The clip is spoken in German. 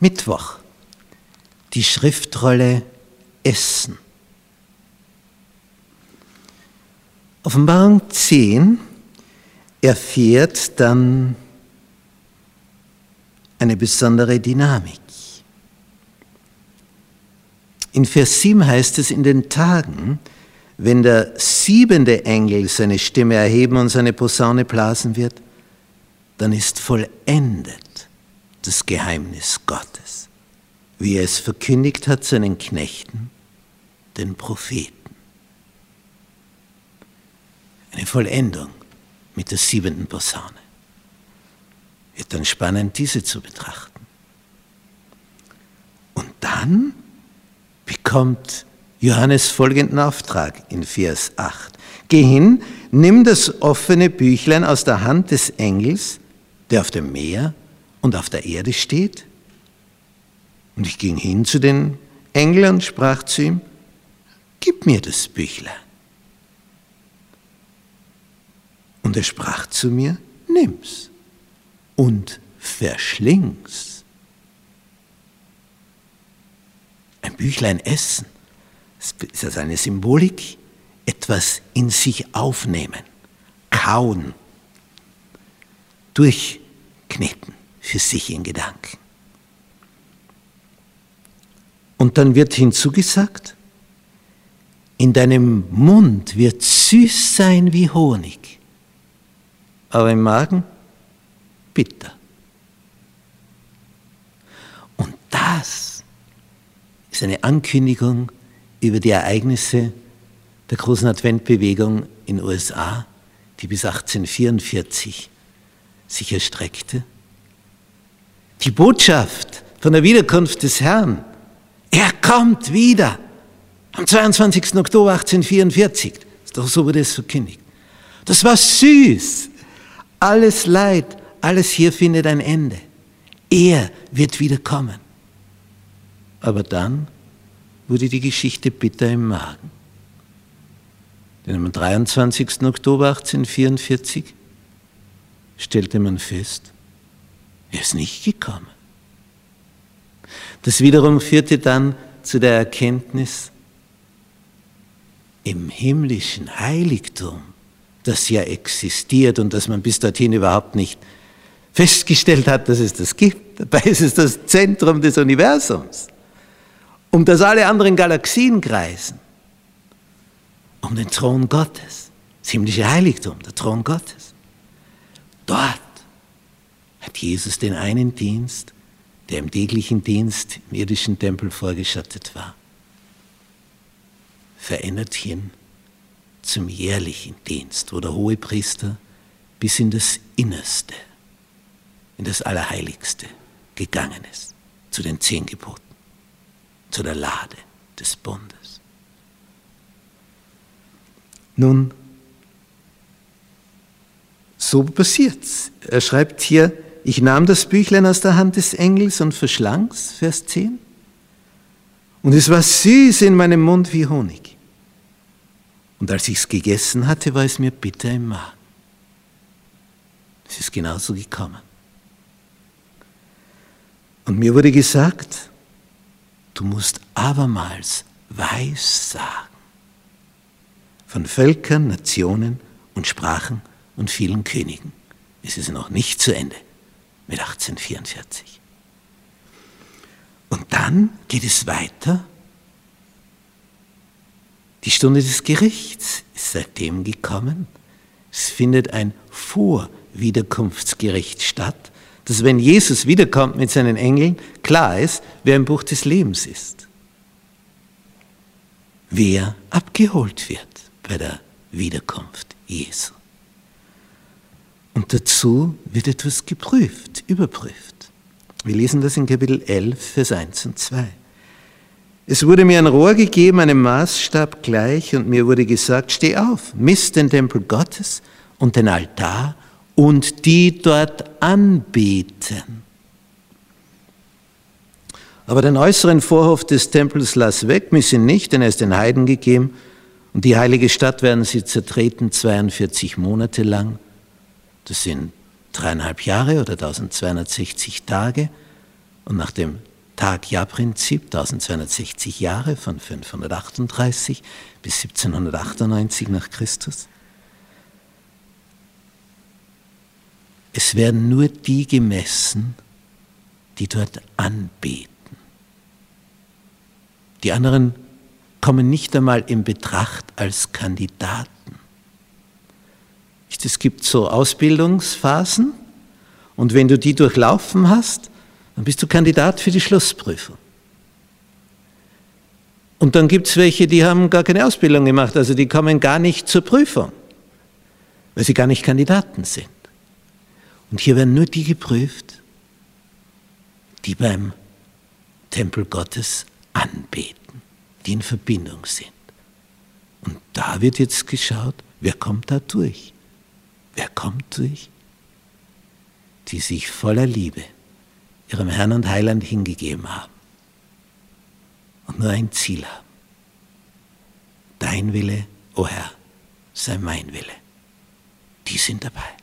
Mittwoch. Die Schriftrolle Essen. Offenbarung 10 erfährt dann eine besondere Dynamik. In Vers 7 heißt es, in den Tagen, wenn der siebente Engel seine Stimme erheben und seine Posaune blasen wird, dann ist vollendet das Geheimnis Gottes, wie er es verkündigt hat seinen Knechten, den Propheten. Eine Vollendung mit der siebenten Posaune. Wird dann spannend, diese zu betrachten. Und dann bekommt Johannes folgenden Auftrag in Vers 8. Geh hin, nimm das offene Büchlein aus der Hand des Engels, der auf dem Meer und auf der Erde steht. Und ich ging hin zu den Engeln und sprach zu ihm, gib mir das Büchlein. Und er sprach zu mir, nimm's und verschling's. Ein Büchlein essen, das ist also eine Symbolik, etwas in sich aufnehmen, kauen, durchkneten für sich in Gedanken. Und dann wird hinzugesagt, in deinem Mund wird süß sein wie Honig aber im Magen bitter. Und das ist eine Ankündigung über die Ereignisse der großen Adventbewegung in den USA, die bis 1844 sich erstreckte. Die Botschaft von der Wiederkunft des Herrn, er kommt wieder am 22. Oktober 1844, doch so wurde es verkündigt. Das war süß, alles Leid, alles hier findet ein Ende. Er wird wieder kommen. Aber dann wurde die Geschichte bitter im Magen. Denn am 23. Oktober 1844 stellte man fest, er ist nicht gekommen. Das wiederum führte dann zu der Erkenntnis, im himmlischen Heiligtum das ja existiert und das man bis dorthin überhaupt nicht festgestellt hat, dass es das gibt. Dabei ist es das Zentrum des Universums, um das alle anderen Galaxien kreisen, um den Thron Gottes, das himmlische Heiligtum, der Thron Gottes. Dort Jesus den einen Dienst, der im täglichen Dienst im irdischen Tempel vorgeschattet war, verändert hin zum jährlichen Dienst, wo der Hohepriester bis in das Innerste, in das Allerheiligste gegangen ist, zu den zehn Geboten, zu der Lade des Bundes. Nun, so passiert's. Er schreibt hier, ich nahm das Büchlein aus der Hand des Engels und verschlang's, Vers 10. Und es war süß in meinem Mund wie Honig. Und als ich es gegessen hatte, war es mir bitter im Magen. Es ist genauso gekommen. Und mir wurde gesagt, du musst abermals weiß sagen. Von Völkern, Nationen und Sprachen und vielen Königen. Es ist noch nicht zu Ende mit 1844. Und dann geht es weiter die Stunde des Gerichts ist seitdem gekommen. Es findet ein Vorwiederkunftsgericht statt, dass wenn Jesus wiederkommt mit seinen Engeln, klar ist, wer im Buch des Lebens ist. Wer abgeholt wird bei der Wiederkunft Jesu. Und dazu wird etwas geprüft, überprüft. Wir lesen das in Kapitel 11, Vers 1 und 2. Es wurde mir ein Rohr gegeben, einem Maßstab gleich, und mir wurde gesagt, steh auf, misst den Tempel Gottes und den Altar und die dort anbeten. Aber den äußeren Vorhof des Tempels lass weg, miss ihn nicht, denn er ist den Heiden gegeben, und die heilige Stadt werden sie zertreten 42 Monate lang. Das sind dreieinhalb Jahre oder 1260 Tage. Und nach dem Tag-Jahr-Prinzip, 1260 Jahre von 538 bis 1798 nach Christus. Es werden nur die gemessen, die dort anbeten. Die anderen kommen nicht einmal in Betracht als Kandidaten. Es gibt so Ausbildungsphasen und wenn du die durchlaufen hast, dann bist du Kandidat für die Schlussprüfung. Und dann gibt es welche, die haben gar keine Ausbildung gemacht, also die kommen gar nicht zur Prüfung, weil sie gar nicht Kandidaten sind. Und hier werden nur die geprüft, die beim Tempel Gottes anbeten, die in Verbindung sind. Und da wird jetzt geschaut, wer kommt da durch? Wer kommt durch? Die sich voller Liebe ihrem Herrn und Heiland hingegeben haben und nur ein Ziel haben. Dein Wille, o oh Herr, sei mein Wille. Die sind dabei.